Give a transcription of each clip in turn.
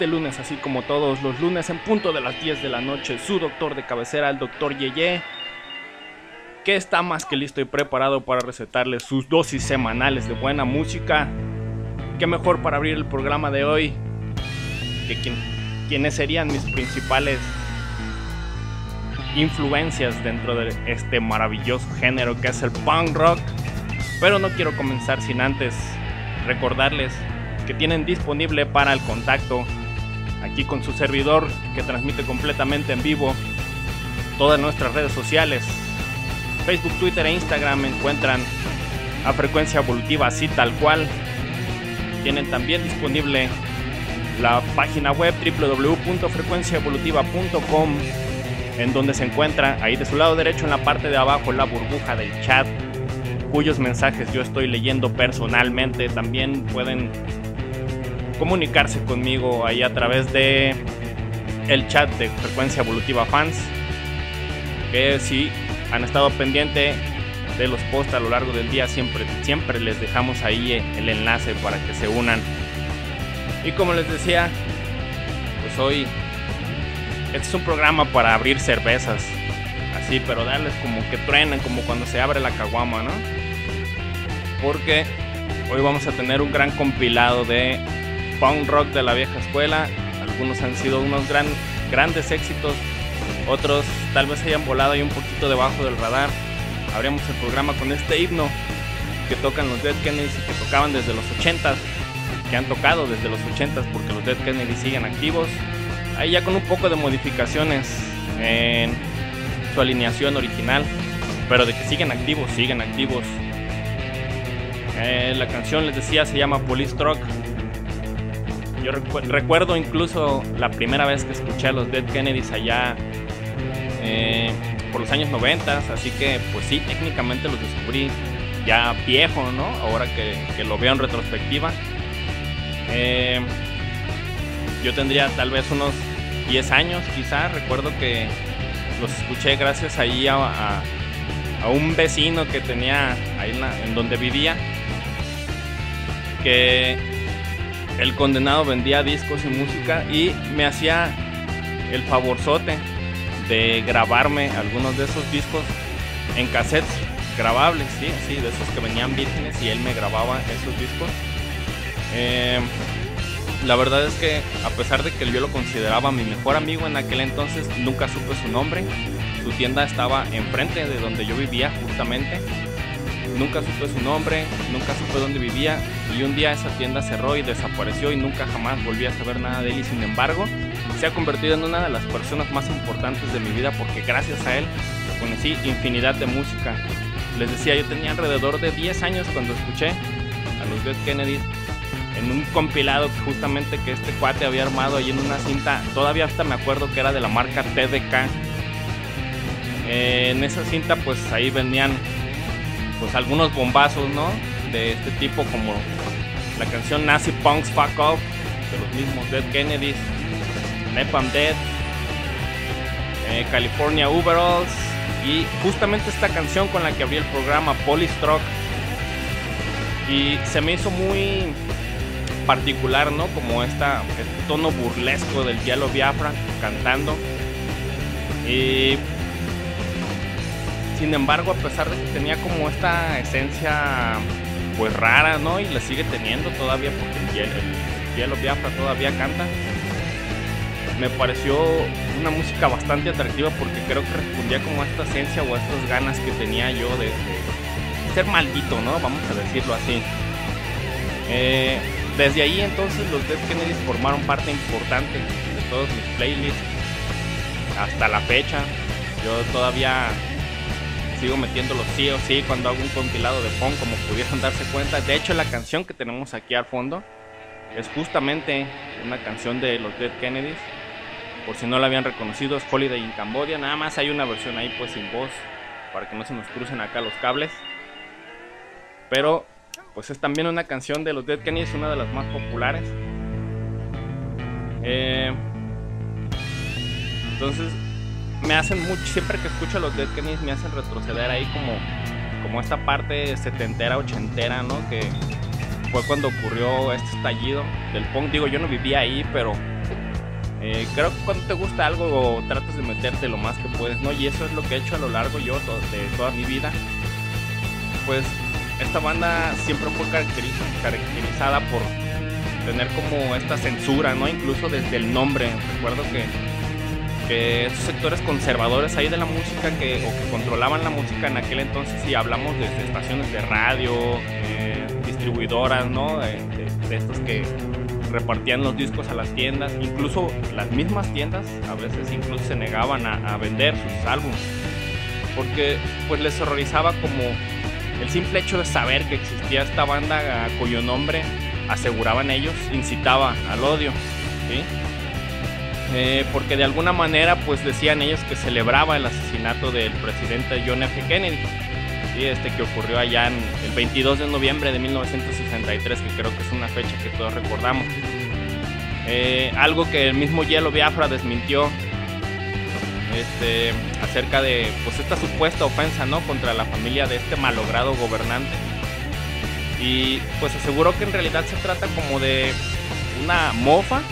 Este lunes, así como todos los lunes en punto de las 10 de la noche, su doctor de cabecera, el doctor Yeye, que está más que listo y preparado para recetarles sus dosis semanales de buena música. Qué mejor para abrir el programa de hoy que quien, quienes serían mis principales influencias dentro de este maravilloso género que es el punk rock. Pero no quiero comenzar sin antes recordarles que tienen disponible para el contacto aquí con su servidor que transmite completamente en vivo todas nuestras redes sociales. Facebook, Twitter e Instagram encuentran a frecuencia evolutiva así tal cual. Tienen también disponible la página web www.frecuenciaevolutiva.com en donde se encuentra ahí de su lado derecho en la parte de abajo la burbuja del chat cuyos mensajes yo estoy leyendo personalmente. También pueden comunicarse conmigo ahí a través de el chat de Frecuencia Evolutiva Fans. Que si han estado pendiente de los posts a lo largo del día, siempre, siempre les dejamos ahí el enlace para que se unan. Y como les decía, pues hoy este es un programa para abrir cervezas. Así, pero darles como que truenen, como cuando se abre la caguama, ¿no? Porque hoy vamos a tener un gran compilado de punk rock de la vieja escuela. Algunos han sido unos gran, grandes éxitos, otros tal vez hayan volado ahí un poquito debajo del radar. Abrimos el programa con este himno que tocan los Dead Kennedys y que tocaban desde los 80s. que han tocado desde los 80s porque los Dead Kennedy siguen activos. Ahí ya con un poco de modificaciones en su alineación original, pero de que siguen activos, siguen activos. Eh, la canción les decía se llama Police Truck. Yo recuerdo incluso la primera vez que escuché a los Dead Kennedys allá eh, por los años 90, así que pues sí, técnicamente los descubrí ya viejo, ¿no? Ahora que, lo veo en retrospectiva. Eh, yo tendría tal vez unos 10 años, quizá. Recuerdo que los escuché gracias ahí a, un vecino que tenía ahí en, donde vivía. Que el condenado vendía discos y música y me hacía el favorzote de grabarme algunos de esos discos en cassettes grabables, sí, sí, de esos que venían vírgenes y él me grababa esos discos. Eh, la verdad es que a pesar de que yo lo consideraba mi mejor amigo en aquel entonces, nunca supe su nombre. Su tienda estaba enfrente de donde yo vivía justamente. Nunca supe su nombre, nunca supe dónde vivía y un día esa tienda cerró y desapareció y nunca jamás volví a saber nada de él y sin embargo se ha convertido en una de las personas más importantes de mi vida porque gracias a él conocí infinidad de música. Les decía, yo tenía alrededor de 10 años cuando escuché a los Dead Kennedy en un compilado justamente que este cuate había armado ahí en una cinta, todavía hasta me acuerdo que era de la marca TDK. en esa cinta pues ahí venían pues algunos bombazos, ¿no? De este tipo como la canción Nazi Punks Fuck Off de los mismos Dead Kennedys, Nepal Dead, eh, California Overalls y justamente esta canción con la que abrí el programa, Polystroke. Y se me hizo muy particular, ¿no? Como esta, este tono burlesco del Yellow Biafra cantando. Y sin embargo, a pesar de que tenía como esta esencia pues rara, ¿no? Y la sigue teniendo todavía porque el, el Yellow Biafra todavía canta. Me pareció una música bastante atractiva porque creo que respondía como a esta esencia o a estas ganas que tenía yo de, ser maldito, ¿no? Vamos a decirlo así. Eh, desde ahí entonces los Dead Kennedys formaron parte importante de todos mis playlists hasta la fecha. Yo todavía sigo metiéndolo sí o sí cuando hago un compilado de punk, como pudieron darse cuenta. De hecho, la canción que tenemos aquí al fondo es justamente una canción de los Dead Kennedys. Por si no la habían reconocido, es Holiday in Cambodia. Nada más hay una versión ahí pues sin voz para que no se nos crucen acá los cables. Pero pues es también una canción de los Dead Kennedys, una de las más populares. Eh, entonces me hacen mucho, siempre que escucho los Dead Kennedys me hacen retroceder ahí como, como esta parte setentera, ochentera, ¿no? Que fue cuando ocurrió este estallido del punk. Digo, yo no vivía ahí, pero eh, creo que cuando te gusta algo tratas de meterte lo más que puedes, ¿no? Y eso es lo que he hecho a lo largo yo de toda mi vida. Pues esta banda siempre fue caracterizada por tener como esta censura, ¿no? Incluso desde el nombre. Recuerdo que, que sectores conservadores ahí de la música que, o que controlaban la música en aquel entonces, y hablamos desde estaciones de radio, eh, distribuidoras, ¿no? De, de, estos que repartían los discos a las tiendas, incluso las mismas tiendas a veces incluso se negaban a, vender sus álbumes porque pues les horrorizaba como el simple hecho de saber que existía esta banda cuyo nombre aseguraban ellos incitaba al odio, eh, porque de alguna manera pues decían ellos que celebraba el asesinato del presidente John F. Kennedy, este que ocurrió allá el 22 de noviembre de 1963, que creo que es una fecha que todos recordamos. Eh, algo que el mismo Hielo Biafra desmintió este, acerca de pues esta supuesta ofensa ¿no? contra la familia de este malogrado gobernante. Y pues aseguró que en realidad se trata como de una mofa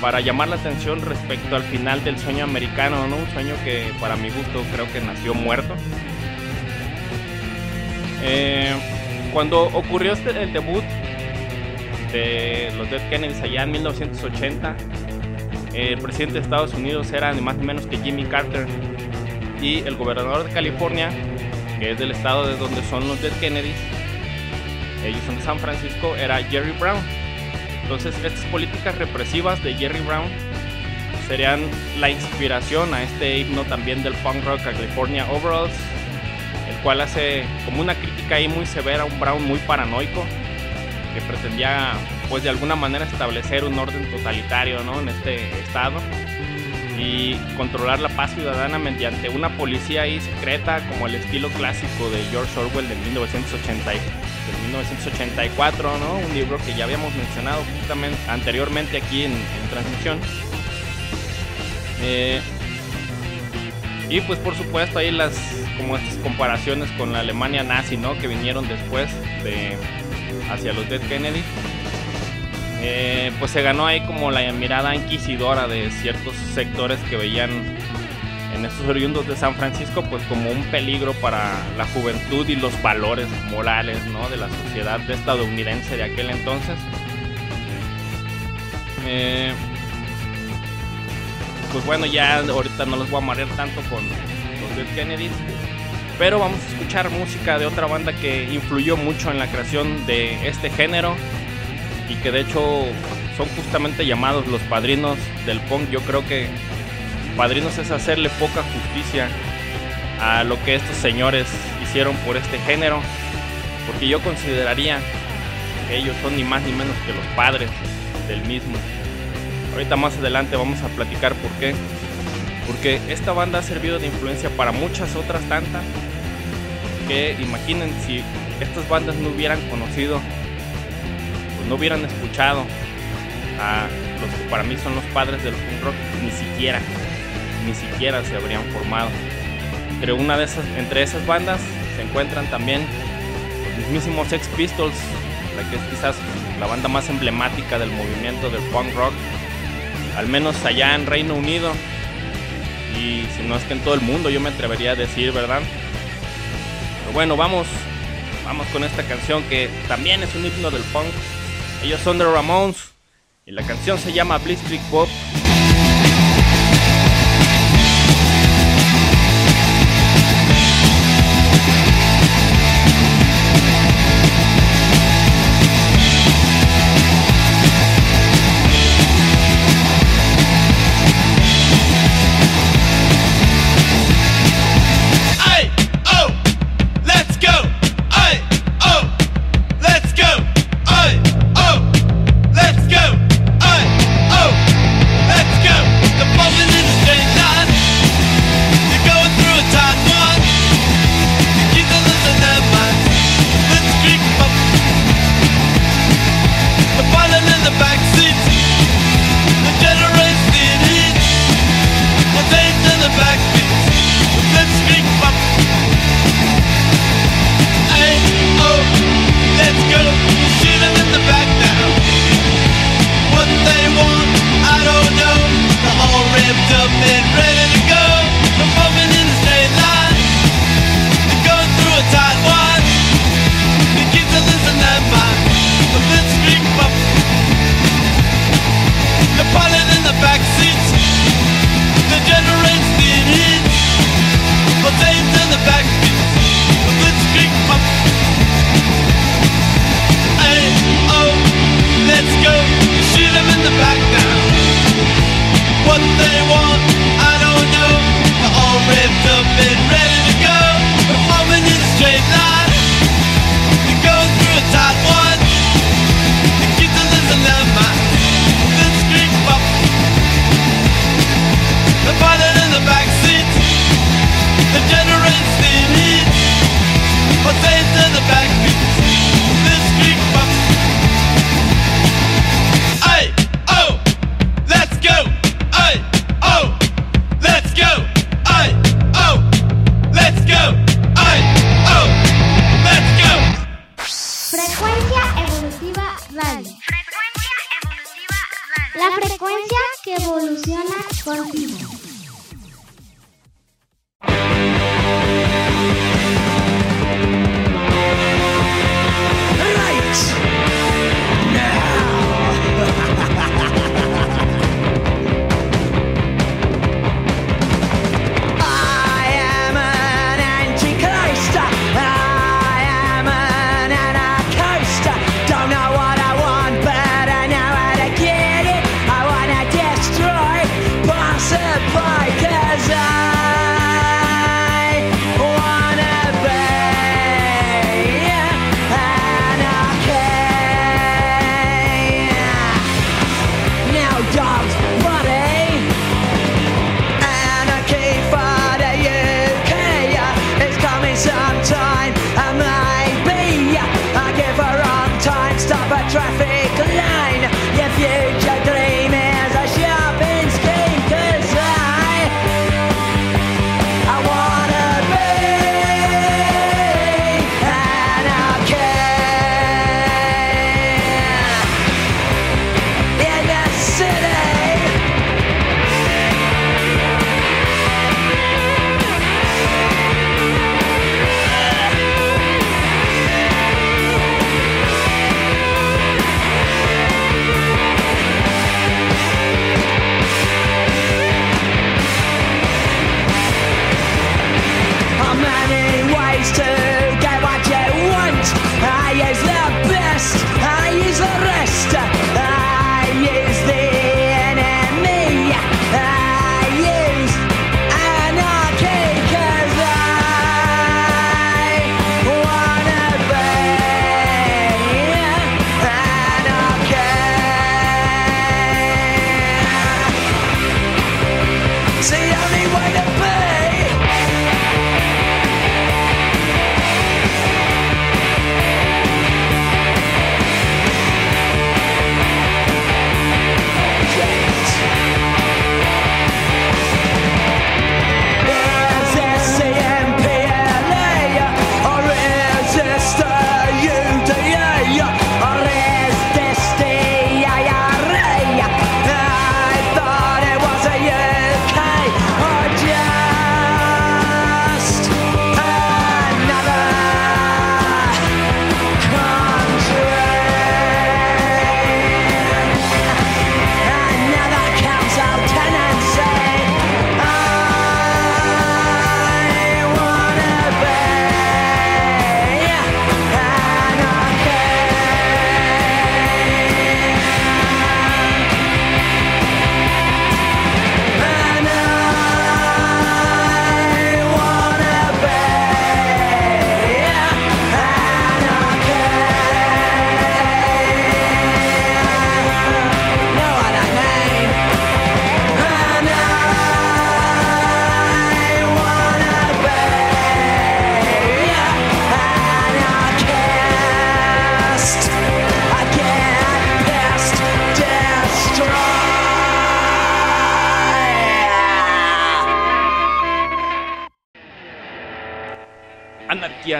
para llamar la atención respecto al final del sueño americano, ¿no? Un sueño que para mi gusto creo que nació muerto. Eh, cuando ocurrió este, el debut de los Dead Kennedys allá en 1980, el presidente de Estados Unidos era ni más ni menos que Jimmy Carter y el gobernador de California, que es del estado de donde son los Dead Kennedys, ellos son de San Francisco, era Jerry Brown. Entonces estas políticas represivas de Jerry Brown serían la inspiración a este himno también del punk rock a California Overalls, el cual hace como una crítica ahí muy severa a un Brown muy paranoico que pretendía pues de alguna manera establecer un orden totalitario ¿no? en este estado y controlar la paz ciudadana mediante una policía ahí secreta como el estilo clásico de George Orwell de, 1980, 1984, ¿no? un libro que ya habíamos mencionado justamente anteriormente aquí en, transmisión. Eh, y pues por supuesto ahí las como estas comparaciones con la Alemania nazi, ¿no? Que vinieron después de hacia los Dead Kennedy. Eh, pues se ganó ahí como la mirada inquisidora de ciertos sectores que veían en estos oriundos de San Francisco pues como un peligro para la juventud y los valores morales ¿no? de la sociedad estadounidense de aquel entonces. Eh, pues bueno, ya ahorita no los voy a marear tanto con los Dead Kennedys, pero vamos a escuchar música de otra banda que influyó mucho en la creación de este género y que de hecho son justamente llamados los padrinos del punk. Yo creo que padrinos es hacerle poca justicia a lo que estos señores hicieron por este género, porque yo consideraría que ellos son ni más ni menos que los padres del mismo. Ahorita más adelante vamos a platicar por qué. Porque esta banda ha servido de influencia para muchas otras tantas. Que imaginen si estas bandas no hubieran conocido no hubieran escuchado a los que para mí son los padres del punk rock, ni siquiera, ni siquiera se habrían formado. Entre, una de esas, entre esas bandas se encuentran también los mismísimos Sex Pistols, la que es quizás la banda más emblemática del movimiento del punk rock, al menos allá en Reino Unido, y si no es que en todo el mundo, yo me atrevería a decir, ¿verdad? Pero bueno, vamos, vamos con esta canción que también es un himno del punk, ellos son The Ramones y la canción se llama Blitzkrieg Pop.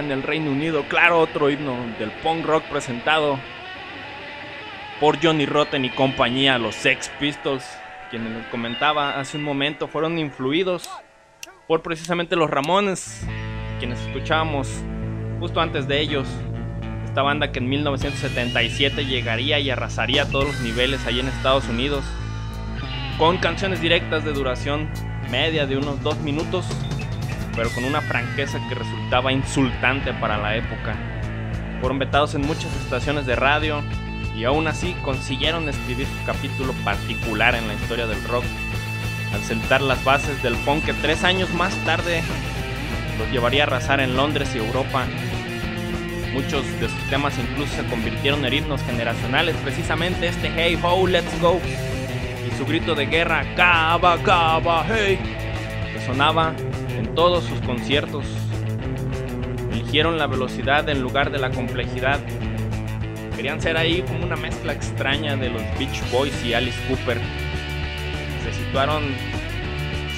En el Reino Unido, claro, otro himno del punk rock presentado por Johnny Rotten y compañía, los Sex Pistols, quienes les comentaba hace un momento, fueron influidos por precisamente los Ramones, quienes escuchábamos justo antes de ellos. Esta banda que en 1977 llegaría y arrasaría todos los niveles allí en Estados Unidos, con canciones directas de duración media de unos dos minutos pero con una franqueza que resultaba insultante para la época. Fueron vetados en muchas estaciones de radio y aún así consiguieron escribir su capítulo particular en la historia del rock, al sentar las bases del punk que tres años más tarde los llevaría a arrasar en Londres y Europa. Muchos de sus temas incluso se convirtieron en himnos generacionales, precisamente este Hey Ho, Let's Go y su grito de guerra Cava, Cava, Hey, que sonaba todos sus conciertos. Eligieron la velocidad en lugar de la complejidad. Querían ser ahí como una mezcla extraña de los Beach Boys y Alice Cooper. Se situaron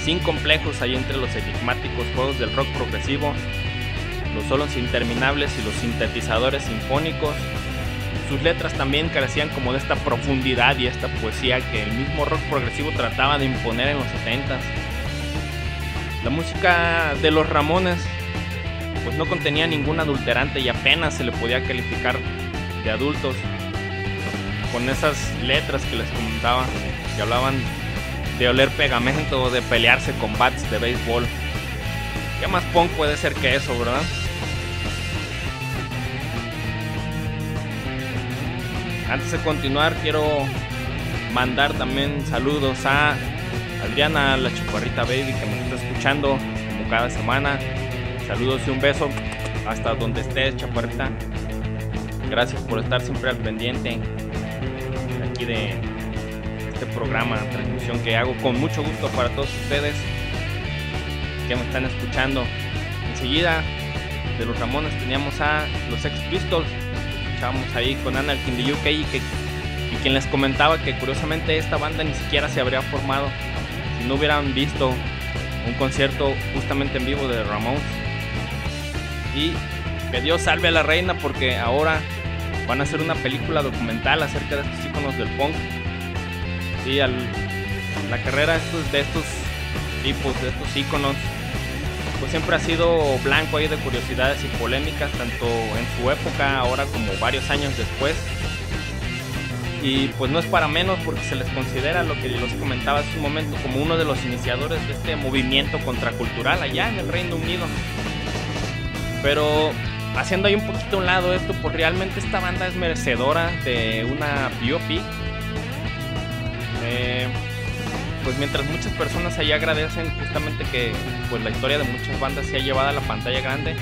sin complejos ahí entre los enigmáticos juegos del rock progresivo, los solos interminables y los sintetizadores sinfónicos. Sus letras también carecían como de esta profundidad y esta poesía que el mismo rock progresivo trataba de imponer en los 70s. La música de los Ramones pues no contenía ningún adulterante y apenas se le podía calificar de adultos. Con esas letras que les comentaba, que hablaban de oler pegamento o de pelearse con bats de béisbol. ¿Qué más punk puede ser que eso, verdad? Antes de continuar, quiero mandar también saludos a Adriana, la chaparrita baby que me está escuchando como cada semana. Saludos y un beso hasta donde estés, chaparrita. Gracias por estar siempre al pendiente aquí de este programa, transmisión que hago con mucho gusto para todos ustedes que me están escuchando. Enseguida de los Ramones teníamos a los Ex Pistols, escuchábamos ahí con Anarchy in the UK y quien les comentaba que curiosamente esta banda ni siquiera se habría formado no hubieran visto un concierto justamente en vivo de Ramones. Y que Dios salve a la reina porque ahora van a hacer una película documental acerca de estos iconos del punk. Y la carrera de estos, de estos tipos, de estos iconos, pues siempre ha sido blanco ahí de curiosidades y polémicas, tanto en su época, ahora como varios años después y pues no es para menos porque se les considera lo que les comentaba hace un momento como uno de los iniciadores de este movimiento contracultural allá en el Reino Unido. Pero haciendo ahí un poquito a un lado esto, pues realmente esta banda es merecedora de una biopic. Eh, pues mientras muchas personas allá agradecen justamente que pues la historia de muchas bandas se ha llevado a la pantalla grande,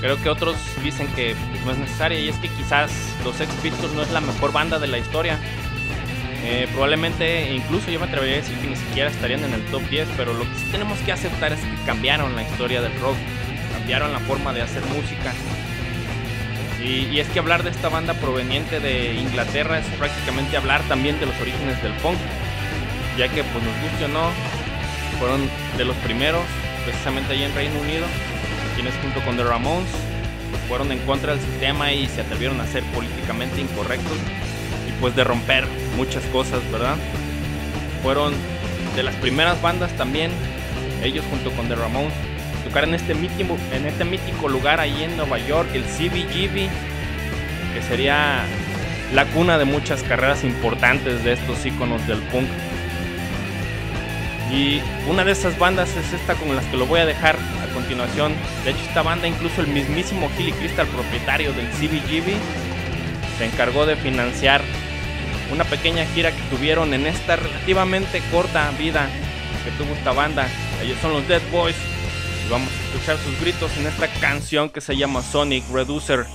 Creo que otros dicen que no es necesaria y es que quizás los Sex Pistols no es la mejor banda de la historia. Eh, probablemente, incluso yo me atrevería a decir que ni siquiera estarían en el top 10, pero lo que sí tenemos que aceptar es que cambiaron la historia del rock, cambiaron la forma de hacer música. Y, y es que hablar de esta banda proveniente de Inglaterra es prácticamente hablar también de los orígenes del punk, ya que pues nos guste o no, fueron de los primeros, precisamente allá en Reino Unido, quienes junto con The Ramones fueron en contra del sistema y se atrevieron a ser políticamente incorrectos y pues de romper muchas cosas, ¿verdad? Fueron de las primeras bandas también, ellos junto con The Ramones, tocar en este mítico, en este mítico lugar ahí en Nueva York, el CBGB, que sería la cuna de muchas carreras importantes de estos íconos del punk. Y una de esas bandas es esta con las que lo voy a dejar De hecho, esta banda, incluso el mismísimo Hilly Crystal, propietario del CBGB, se encargó de financiar una pequeña gira que tuvieron en esta relativamente corta vida que tuvo esta banda. Ellos son los Dead Boys. Y vamos a escuchar sus gritos en esta canción que se llama Sonic Reducer,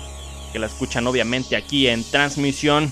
que la escuchan obviamente aquí en transmisión.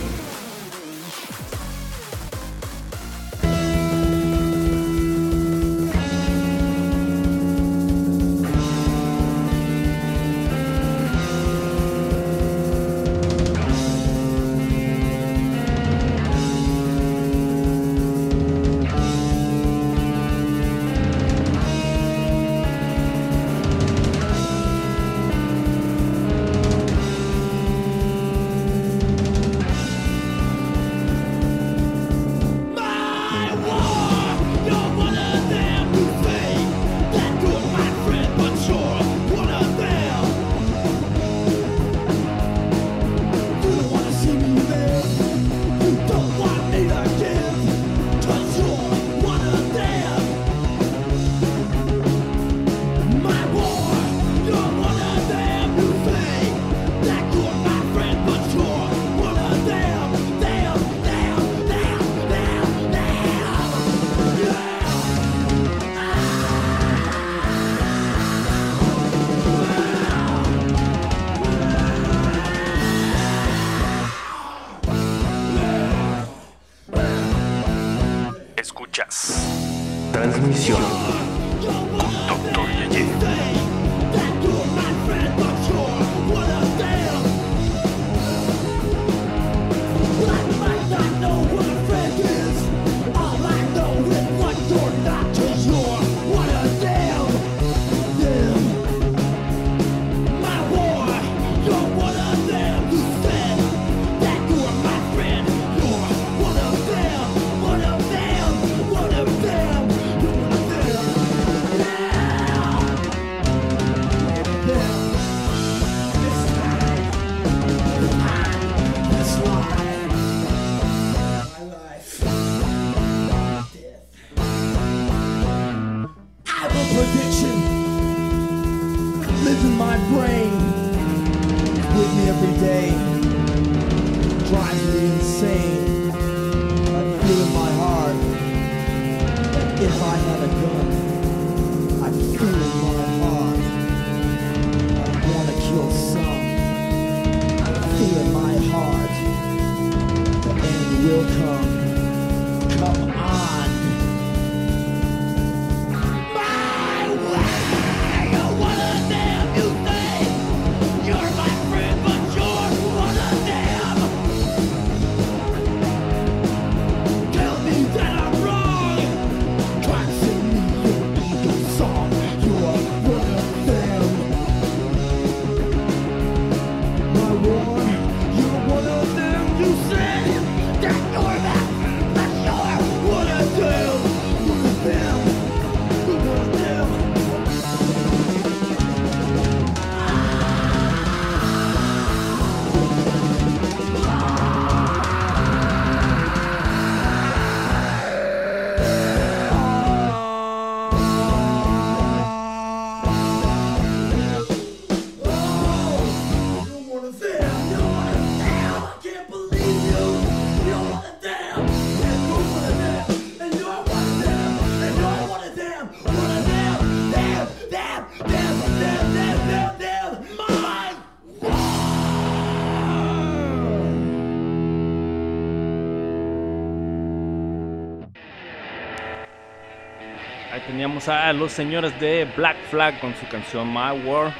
A los señores de Black Flag con su canción My War.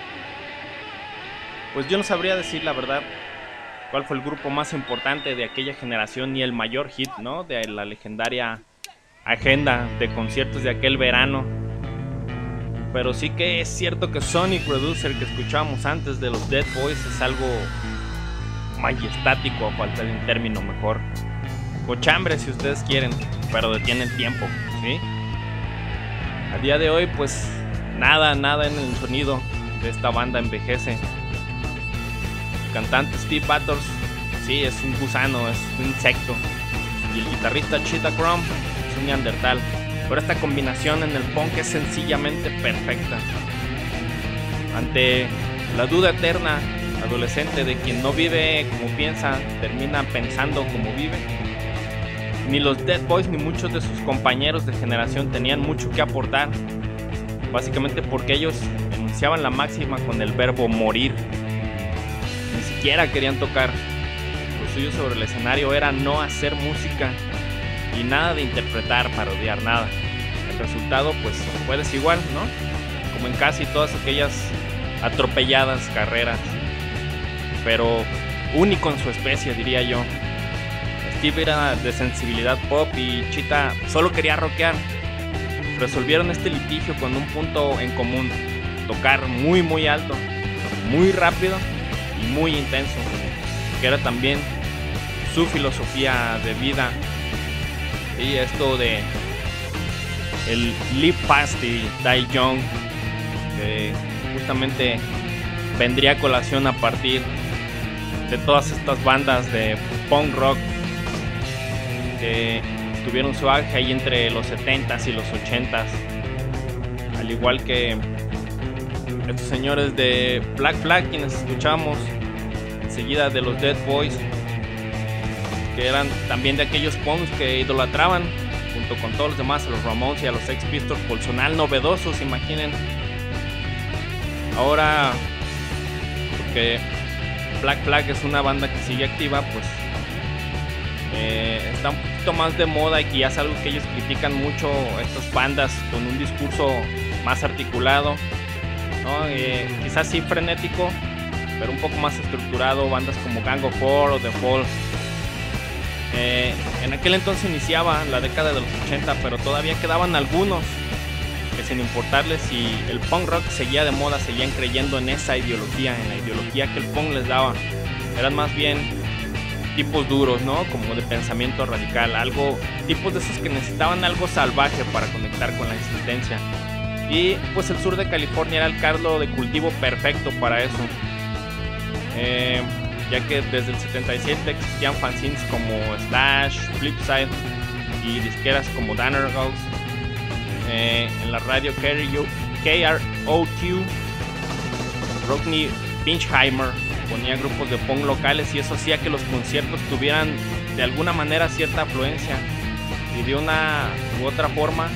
Pues yo no sabría decir la verdad cuál fue el grupo más importante de aquella generación ni el mayor hit, ¿no? De la legendaria agenda de conciertos de aquel verano. Pero sí que es cierto que Sonic Producer que escuchábamos antes de los Dead Boys es algo majestático, a falta de un término mejor. Cochambre si ustedes quieren, pero detiene el tiempo, ¿sí? A día de hoy, pues nada, nada en el sonido de esta banda envejece. El cantante Steve Batters, sí, es un gusano, es un insecto. Y el guitarrista Cheetah Chrome es un neandertal. Pero esta combinación en el punk es sencillamente perfecta. Ante la duda eterna adolescente de quien no vive como piensa, termina pensando como vive ni los Dead Boys ni muchos de sus compañeros de generación tenían mucho que aportar, básicamente porque ellos enunciaban la máxima con el verbo morir. Ni siquiera querían tocar. Lo suyo sobre el escenario era no hacer música y nada de interpretar, parodiar, nada. El resultado pues fue desigual, ¿no? Como en casi todas aquellas atropelladas carreras, pero único en su especie, diría yo. Steve era de sensibilidad pop y Chita solo quería rockear. Resolvieron este litigio con un punto en común, tocar muy muy alto, muy rápido y muy intenso, que era también su filosofía de vida. Y esto de el Live Fast y Die Young, que justamente vendría a colación a partir de todas estas bandas de punk rock que tuvieron su auge ahí entre los 70s y los 80s. Al igual que estos señores de Black Flag, quienes escuchamos enseguida de los Dead Boys, que eran también de aquellos punks que idolatraban, junto con todos los demás, a los Ramones y a los Sex Pistols, por sonar novedosos, imaginen. Ahora, porque Black Flag es una banda que sigue activa, pues Eh, está un poquito más de moda y que ya es algo que ellos critican mucho, estas bandas con un discurso más articulado, ¿no? Eh, quizás sí frenético, pero un poco más estructurado, bandas como Gang of Four o The Fall. Eh, en aquel entonces iniciaba la década de los 80, pero todavía quedaban algunos que sin importarles si el punk rock seguía de moda, seguían creyendo en esa ideología, en la ideología que el punk les daba. Eran más bien tipos duros, ¿no? Como de pensamiento radical, algo, tipos de esos que necesitaban algo salvaje para conectar con la existencia. Y pues el sur de California era el caldo de cultivo perfecto para eso. Eh, ya que desde el 77 existían fanzines como Slash, Flipside y disqueras como Danner Ghost. Eh, en la radio KROQ, Rodney Pinchheimer ponía grupos de punk locales y eso hacía que los conciertos tuvieran de alguna manera cierta afluencia. Y de una u otra forma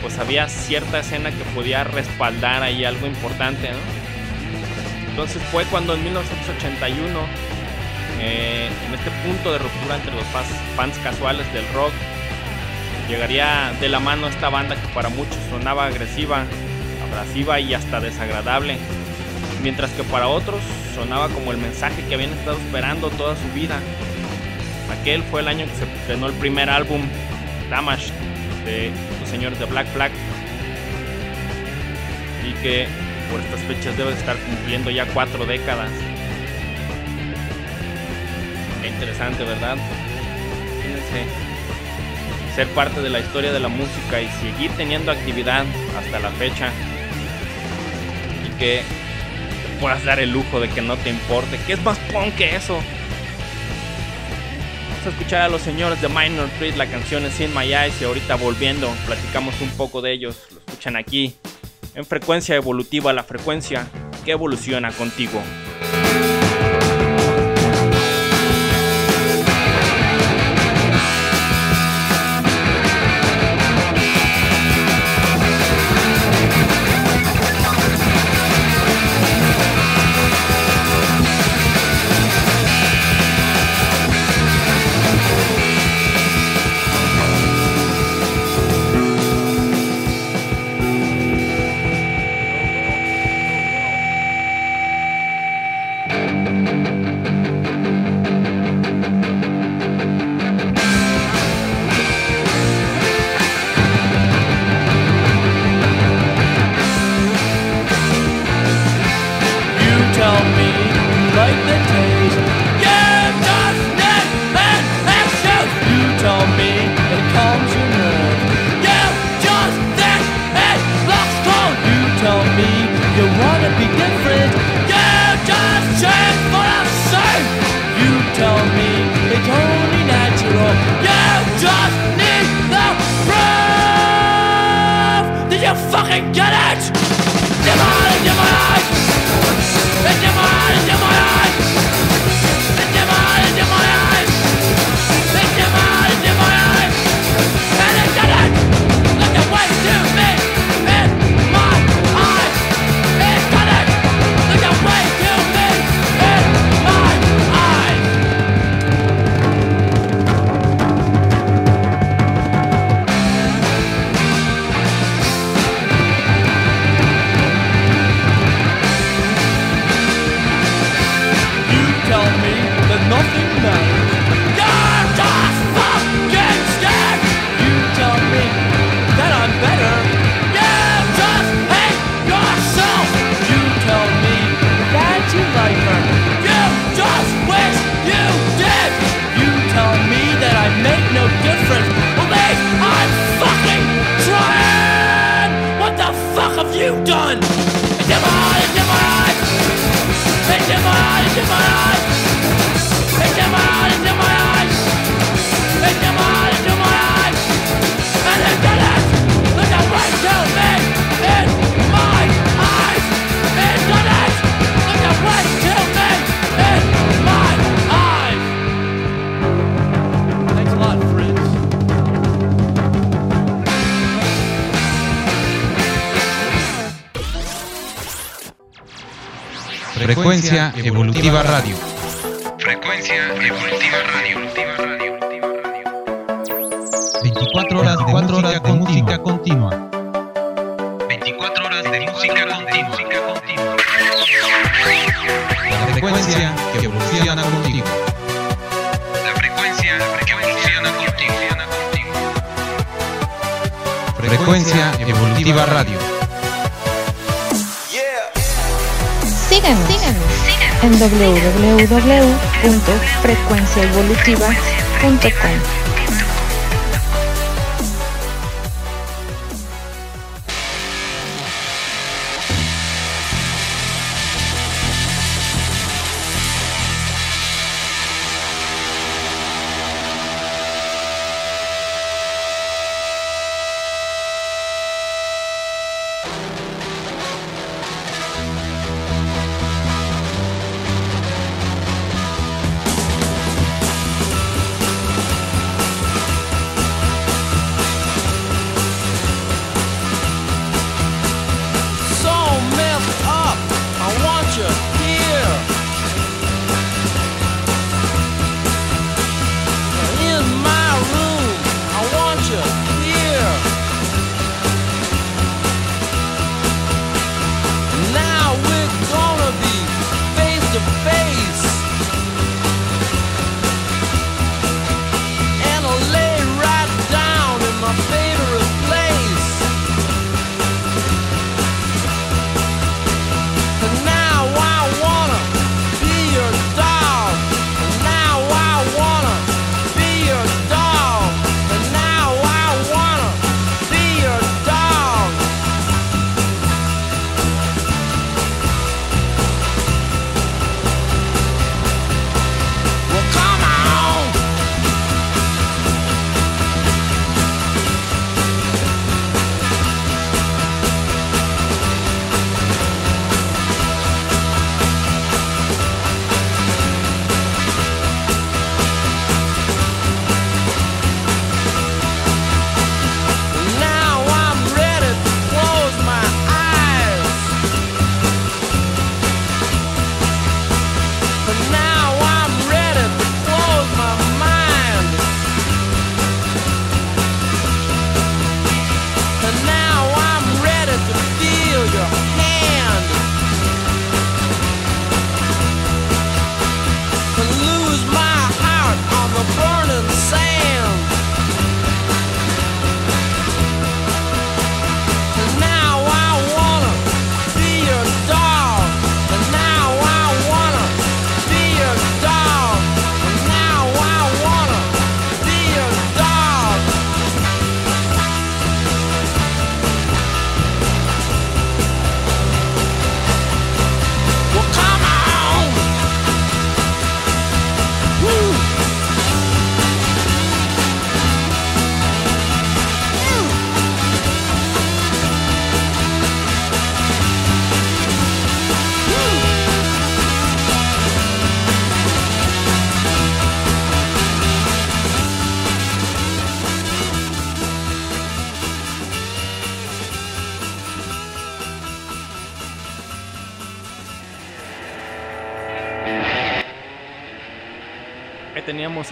pues había cierta escena que podía respaldar ahí algo importante, Entonces fue cuando en 1981, eh, en este punto de ruptura entre los fans casuales del rock, llegaría de la mano esta banda que para muchos sonaba agresiva, abrasiva y hasta desagradable, mientras que para otros sonaba como el mensaje que habían estado esperando toda su vida. Aquel fue el año que se estrenó el primer álbum, Damage, de los señores de Black Flag, y que por estas fechas debe estar cumpliendo ya cuatro décadas. Interesante, ¿verdad? Fíjense ser parte de la historia de la música y seguir teniendo actividad hasta la fecha y que puedas dar el lujo de que no te importe, que es más punk que eso. Vamos a escuchar a los señores de Minor Threat, la canción es In My Eyes y ahorita volviendo platicamos un poco de ellos, lo escuchan aquí en frecuencia evolutiva, la frecuencia que evoluciona contigo. Frecuencia Evolutiva Radio. Frecuencia Evolutiva Radio. 24 horas, 24 horas de, de música continua. 24 horas de música continua. La frecuencia que evoluciona contigo. La frecuencia que evoluciona contigo. Frecuencia Evolutiva Radio. Síganos, en www.frecuenciaevolutiva.com.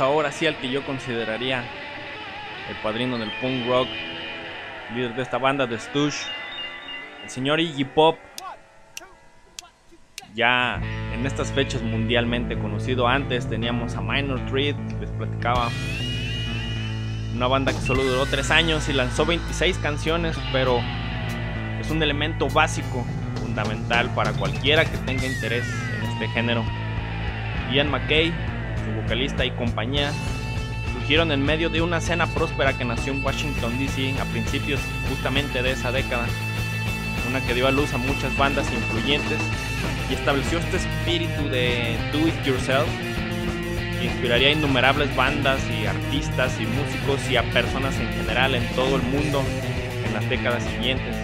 ahora sí al que yo consideraría el padrino del punk rock, líder de esta banda de Stush, el señor Iggy Pop, ya en estas fechas mundialmente conocido. Antes teníamos a Minor Threat, les platicaba, una banda que solo duró 3 años y lanzó 26 canciones, pero es un elemento básico, fundamental para cualquiera que tenga interés en este género. Ian McKay vocalista y compañía, surgieron en medio de una escena próspera que nació en Washington DC a principios justamente de esa década, una que dio a luz a muchas bandas influyentes y estableció este espíritu de do it yourself que inspiraría a innumerables bandas y artistas y músicos y a personas en general en todo el mundo en las décadas siguientes.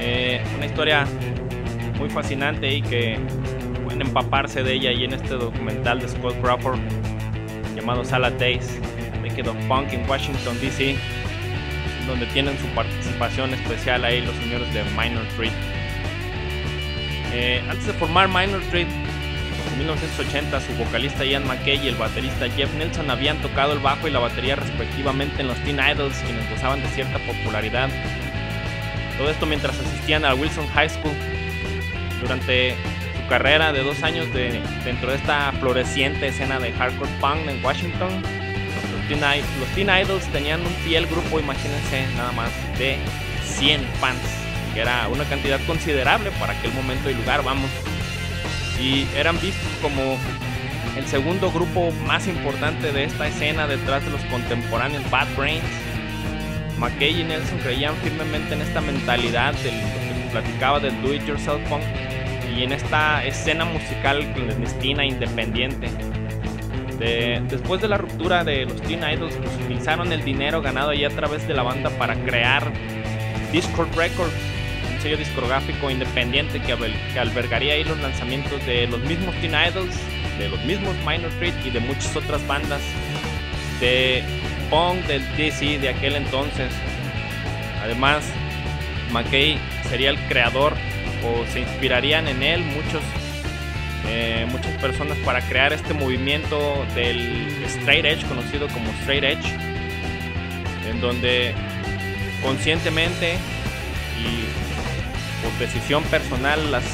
Eh, una historia muy fascinante y que empaparse de ella y en este documental de Scott Crawford llamado Salad Days, Make of Punk en Washington DC, donde tienen su participación especial ahí los señores de Minor Street. Eh, antes de formar Minor Street, en 1980 su vocalista Ian McKay y el baterista Jeff Nelson habían tocado el bajo y la batería respectivamente en los Teen Idols, quienes gozaban de cierta popularidad. Todo esto mientras asistían a Wilson High School. Durante carrera de dos años de, dentro de esta floreciente escena de hardcore punk en Washington, los Teen Idols tenían un fiel grupo, imagínense, nada más de 100 fans, que era una cantidad considerable para aquel momento y lugar, vamos. Y eran vistos como el segundo grupo más importante de esta escena detrás de los contemporáneos Bad Brains. McKay y Nelson creían firmemente en esta mentalidad del que platicaba del do it yourself punk y en esta escena musical clandestina independiente. después de la ruptura de los Teen Idols, pues, utilizaron el dinero ganado ahí a través de la banda para crear Discord Records sello discográfico independiente que, albergaría ahí los lanzamientos de los mismos Teen Idols, de los mismos Minor Threat y de muchas otras bandas de punk del DC de aquel entonces. Además, McKay sería el creador o se inspirarían en él muchos eh, muchas personas para crear este movimiento del straight edge conocido como straight edge en donde conscientemente y por decisión personal las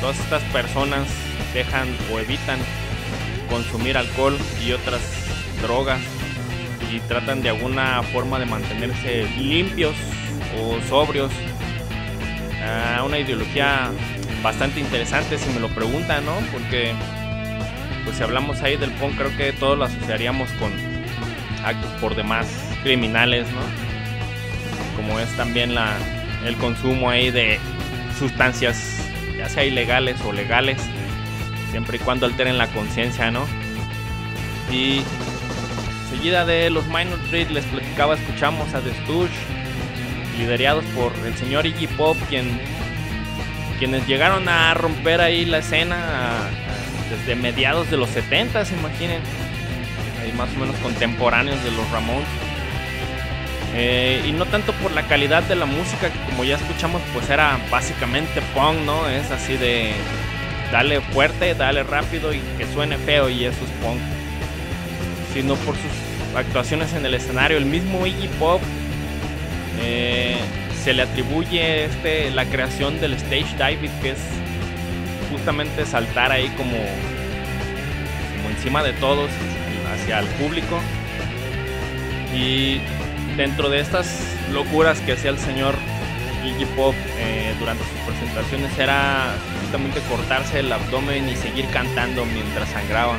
todas estas personas dejan o evitan consumir alcohol y otras drogas y tratan de alguna forma de mantenerse limpios o sobrios. Ah, una ideología bastante interesante si me lo preguntan, ¿no? Porque pues si hablamos ahí del punk creo que todos lo asociaríamos con actos por demás criminales, ¿no? Como es también la, el consumo ahí de sustancias, ya sea ilegales o legales, siempre y cuando alteren la conciencia, ¿no? Y seguida de los Minor Threat les platicaba, escuchamos a The Stooge, liderados por el señor Iggy Pop, quien, quienes llegaron a romper ahí la escena desde mediados de los 70, s imaginen, ahí más o menos contemporáneos de los Ramones. Eh, y no tanto por la calidad de la música, que como ya escuchamos, pues era básicamente punk, ¿no? Es así de dale fuerte, dale rápido y que suene feo y eso es punk. Sino por sus actuaciones en el escenario. El mismo Iggy Pop eh, se le atribuye este, la creación del stage diving, que es justamente saltar ahí como, como encima de todos hacia el público. Y dentro de estas locuras que hacía el señor Iggy Pop eh, durante sus presentaciones era justamente cortarse el abdomen y seguir cantando mientras sangraba.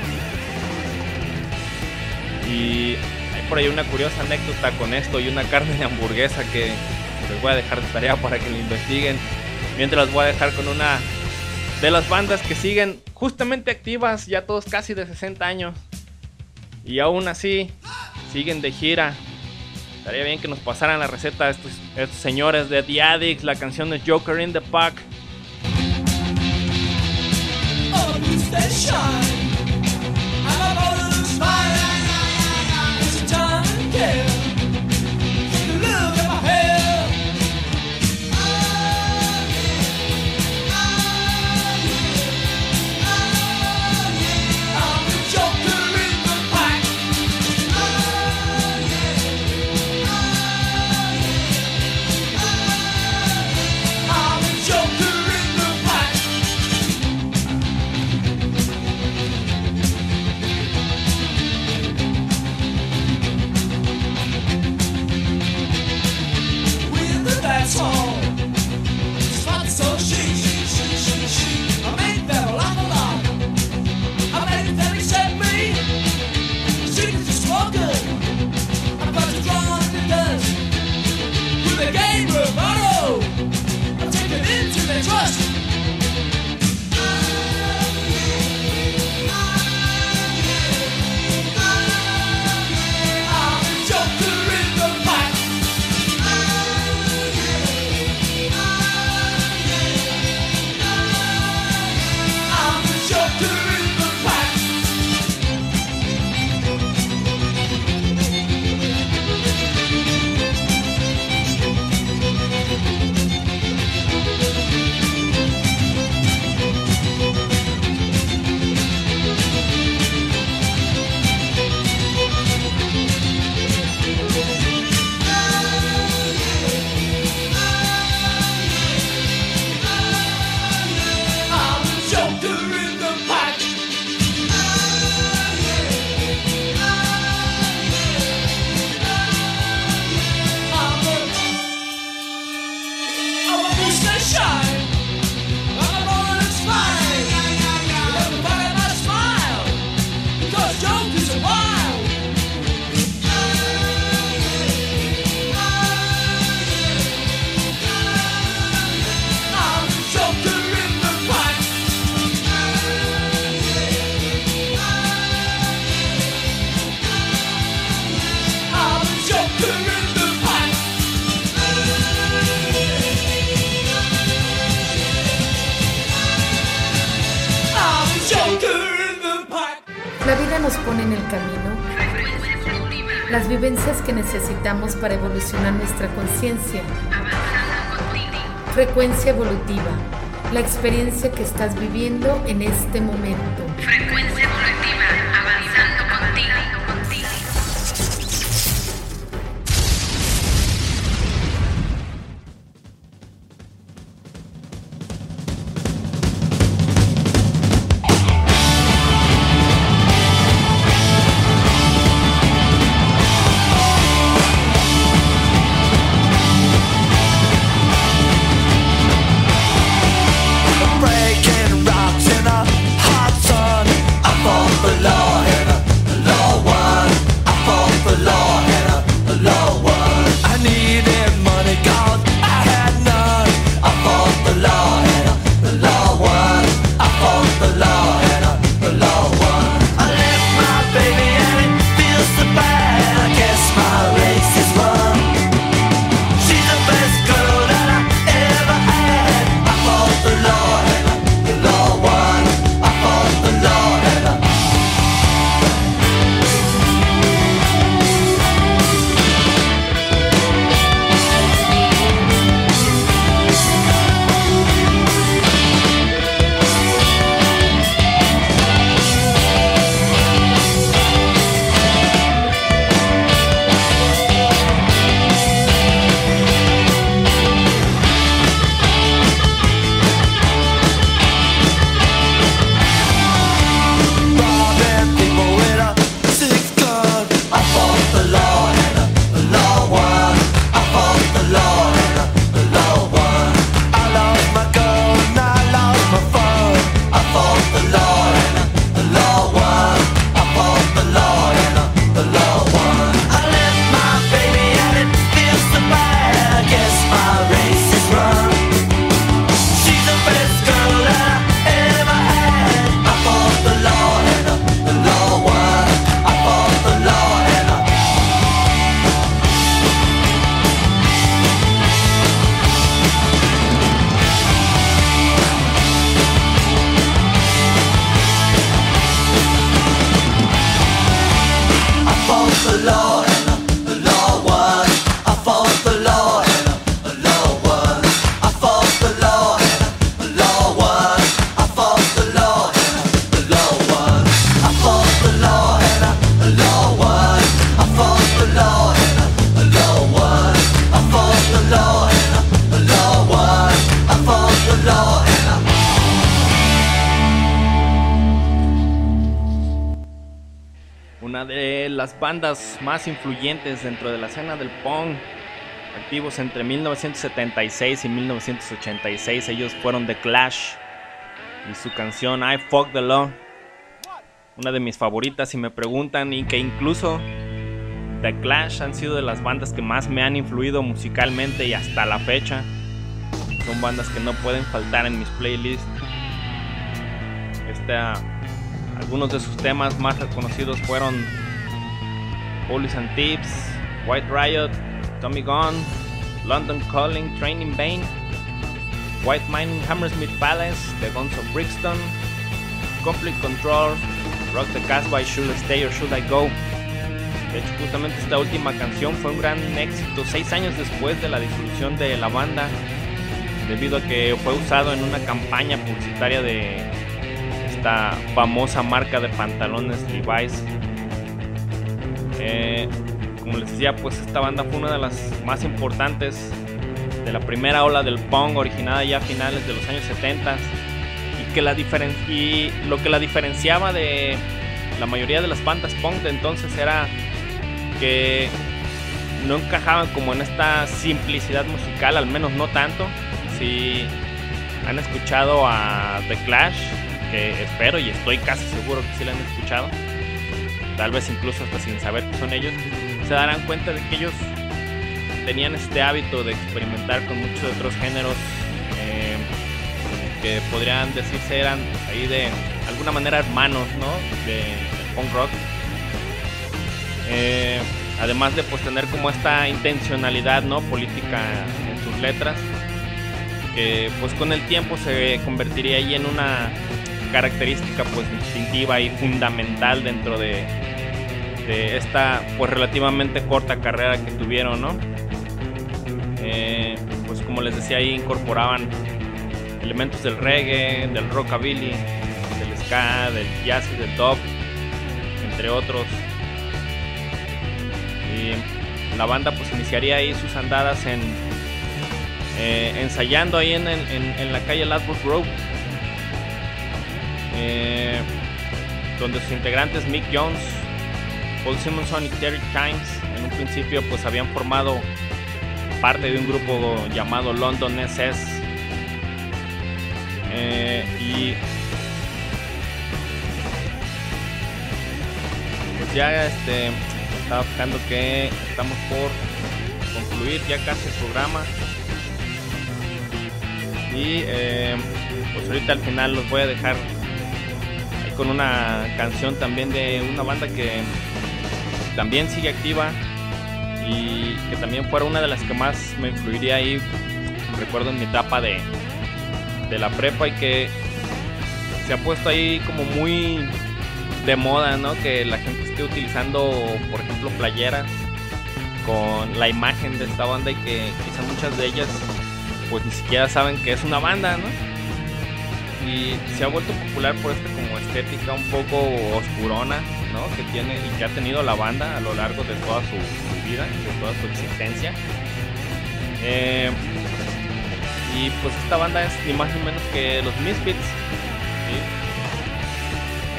Y por ahí una curiosa anécdota con esto y una carne de hamburguesa que les voy a dejar de tarea para que lo investiguen. Mientras los voy a dejar con una de las bandas que siguen justamente activas, ya todos casi de 60 años. Y aún así siguen de gira Estaría bien que nos pasaran la receta a estos, señores de The Addicts, la canción de Joker in the Park. Yeah. Frecuencia evolutiva, la experiencia que estás viviendo en este momento. Bandas más influyentes dentro de la escena del punk, activos entre 1976 y 1986, ellos fueron The Clash y su canción I Fuck the Law, una de mis favoritas si me preguntan y que incluso The Clash han sido de las bandas que más me han influido musicalmente y hasta la fecha. Son bandas que no pueden faltar en mis playlists. Esta algunos de sus temas más reconocidos fueron Police and Thieves, White Riot, Tommy Gun, London Calling, Training Bane, White Mining, Hammersmith Palace, The Guns of Brixton, Complete Control, Rock the Casbah, Should I Stay or Should I Go. De hecho, justamente esta última canción fue un gran éxito seis años después de la disolución de la banda, debido a que fue usado en una campaña publicitaria de esta famosa marca de pantalones Levi's. Eh, como les decía, pues esta banda fue una de las más importantes de la primera ola del punk, originada ya a finales de los años 70 y que la diferen y lo que la diferenciaba de la mayoría de las bandas punk de entonces era que no encajaban como en esta simplicidad musical, al menos no tanto. Si han escuchado a The Clash, que espero y estoy casi seguro que sí la han escuchado, tal vez incluso hasta sin saber que son ellos, se darán cuenta de que ellos tenían este hábito de experimentar con muchos otros géneros eh, que podrían decirse eran ahí de alguna manera hermanos, ¿no? De, punk rock. Eh, además de pues tener como esta intencionalidad, ¿no? Política en sus letras, que pues con el tiempo se convertiría ahí en una característica pues distintiva y fundamental dentro de, esta pues relativamente corta carrera que tuvieron, ¿no? Eh, pues como les decía ahí incorporaban elementos del reggae, del rockabilly, del ska, del jazz y del dub, entre otros. Y la banda pues iniciaría ahí sus andadas en eh, ensayando ahí en, en- la calle Ladbroke Grove, eh, donde sus integrantes Mick Jones, Paul Simonson y Terry Kimes en un principio pues habían formado parte de un grupo llamado London SS eh, y pues ya este estaba buscando que estamos por concluir ya casi el programa. Y eh, pues ahorita al final los voy a dejar con una canción también de una banda que también sigue activa y que también fuera una de las que más me influiría ahí recuerdo en mi etapa de, de la prepa y que se ha puesto ahí como muy de moda, ¿no? Que la gente esté utilizando, por ejemplo, playeras con la imagen de esta banda y que quizá muchas de ellas pues ni siquiera saben que es una banda, ¿no? Se ha vuelto popular por esta como estética un poco oscurona, ¿no? Que tiene y que ha tenido la banda a lo largo de toda su, su vida, de toda su existencia. Eh, y pues esta banda es ni más ni menos que los Misfits.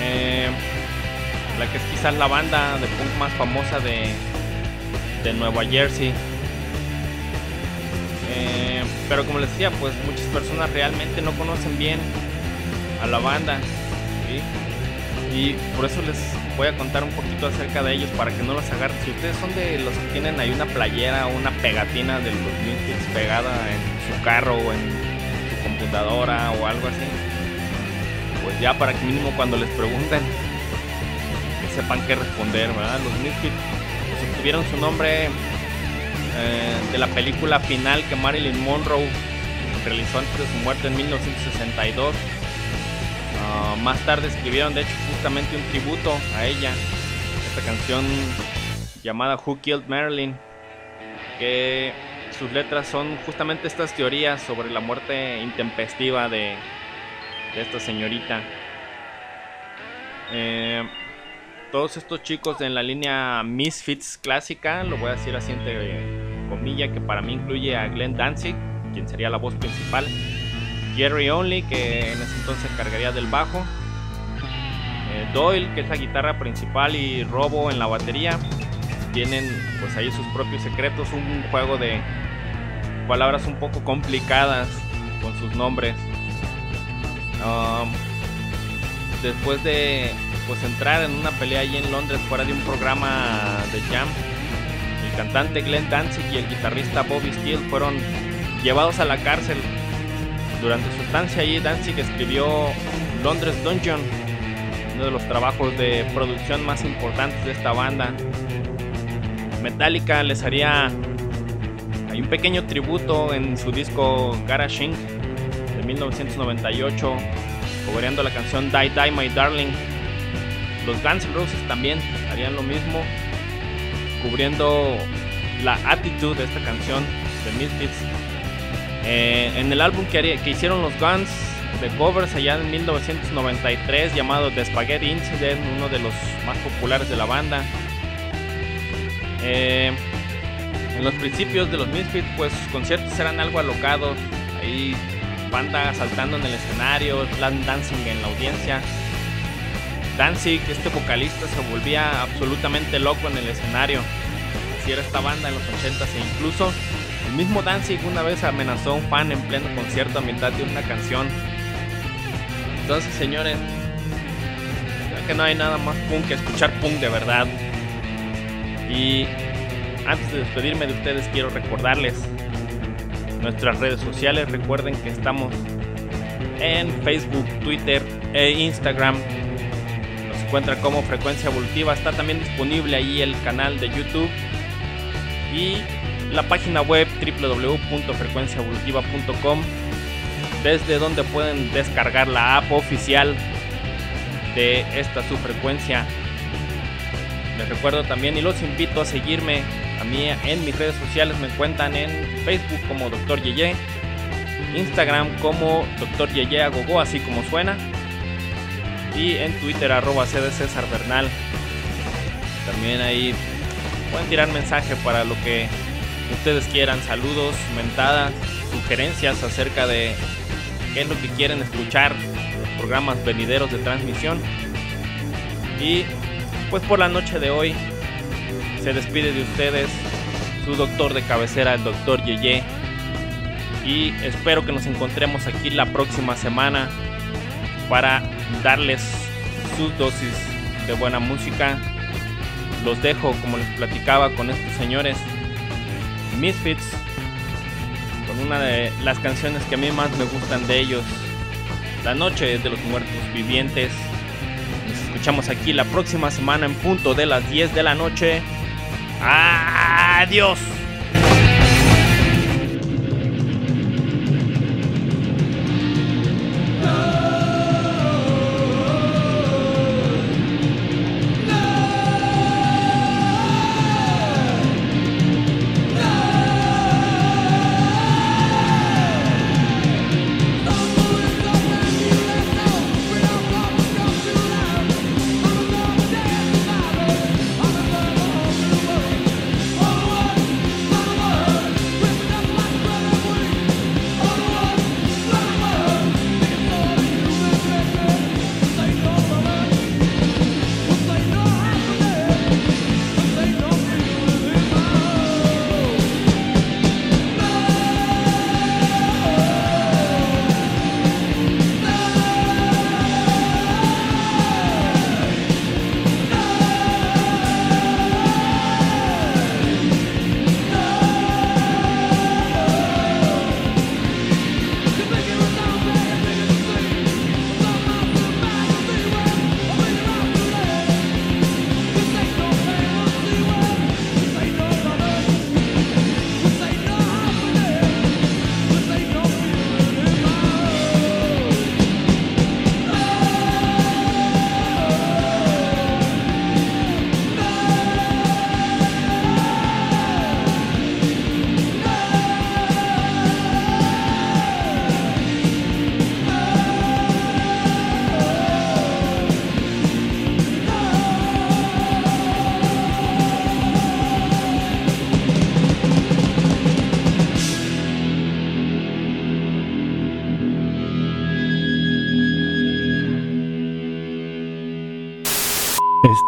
Eh, la que es quizás la banda de punk más famosa de, de Nueva Jersey. Eh, pero como les decía, pues muchas personas realmente no conocen bien a la banda. Y por eso les voy a contar un poquito acerca de ellos para que no los agarren. Si ustedes son de los que tienen ahí una playera o una pegatina de los Misfits pegada en su carro o en su computadora o algo así, pues ya para que mínimo cuando les pregunten sepan qué responder, ¿verdad? Los Misfits pues, obtuvieron su nombre eh, de la película final que Marilyn Monroe realizó antes de su muerte en 1962. Más tarde escribieron de hecho justamente un tributo a ella, esta canción llamada Who Killed Marilyn, que sus letras son justamente estas teorías sobre la muerte intempestiva de, de esta señorita. Eh, todos estos chicos en la línea Misfits clásica, lo voy a decir así entre comillas, que para mí incluye a Glenn Danzig, quien sería la voz principal, Jerry Only, que en ese entonces cargaría del bajo, eh, Doyle, que es la guitarra principal, y Robo en la batería. Tienen pues ahí sus propios secretos, un juego de palabras un poco complicadas con sus nombres. Um, después de pues entrar en una pelea allí en Londres fuera de un programa de jam, el cantante Glenn Danzig y el guitarrista Bobby Steele fueron llevados a la cárcel. Durante su estancia allí, Danzig escribió Londres Dungeon, uno de los trabajos de producción más importantes de esta banda. Metallica les haría hay un pequeño tributo en su disco Garage Inc. de 1998, cobereando la canción Die Die My Darling. Los Guns N' Roses también harían lo mismo, cubriendo la attitude de esta canción de Misfits. Eh, en el álbum que, hicieron los Guns de covers allá en 1993 llamado The Spaghetti Incident, uno de los más populares de la banda. Eh, en los principios de los Misfits, pues sus conciertos eran algo alocados. Ahí banda saltando en el escenario, plan dancing en la audiencia. Danzig, este vocalista, se volvía absolutamente loco en el escenario. Así era esta banda en los 80s e incluso el mismo Danzig una vez amenazó a un fan en pleno concierto a mitad de una canción. Entonces, señores, creo que no hay nada más punk que escuchar punk de verdad. Y antes de despedirme de ustedes, quiero recordarles nuestras redes sociales. Recuerden que estamos en Facebook, Twitter e Instagram. Nos encuentra como Frecuencia Evolutiva. Está también disponible ahí el canal de YouTube y la página web www.frecuenciaevolutiva.com desde donde pueden descargar la app oficial de esta su frecuencia. Les recuerdo también y los invito a seguirme a mí en mis redes sociales. Me encuentran en Facebook como Dr. Yeye, Instagram como Dr. Yeye Agogo, así como suena. Y en Twitter arroba CD César Bernal. También ahí pueden tirar mensaje para lo que ustedes quieran. Saludos, mentadas, sugerencias acerca de qué es lo que quieren escuchar. Programas venideros de transmisión. Y pues por la noche de hoy se despide de ustedes su doctor de cabecera, el doctor Yeye. Y espero que nos encontremos aquí la próxima semana para darles sus dosis de buena música. Los dejo, como les platicaba, con estos señores Misfits, con una de las canciones que a mí más me gustan de ellos, La Noche de los Muertos Vivientes. Nos escuchamos aquí la próxima semana en punto de las 10 de la noche. Adiós.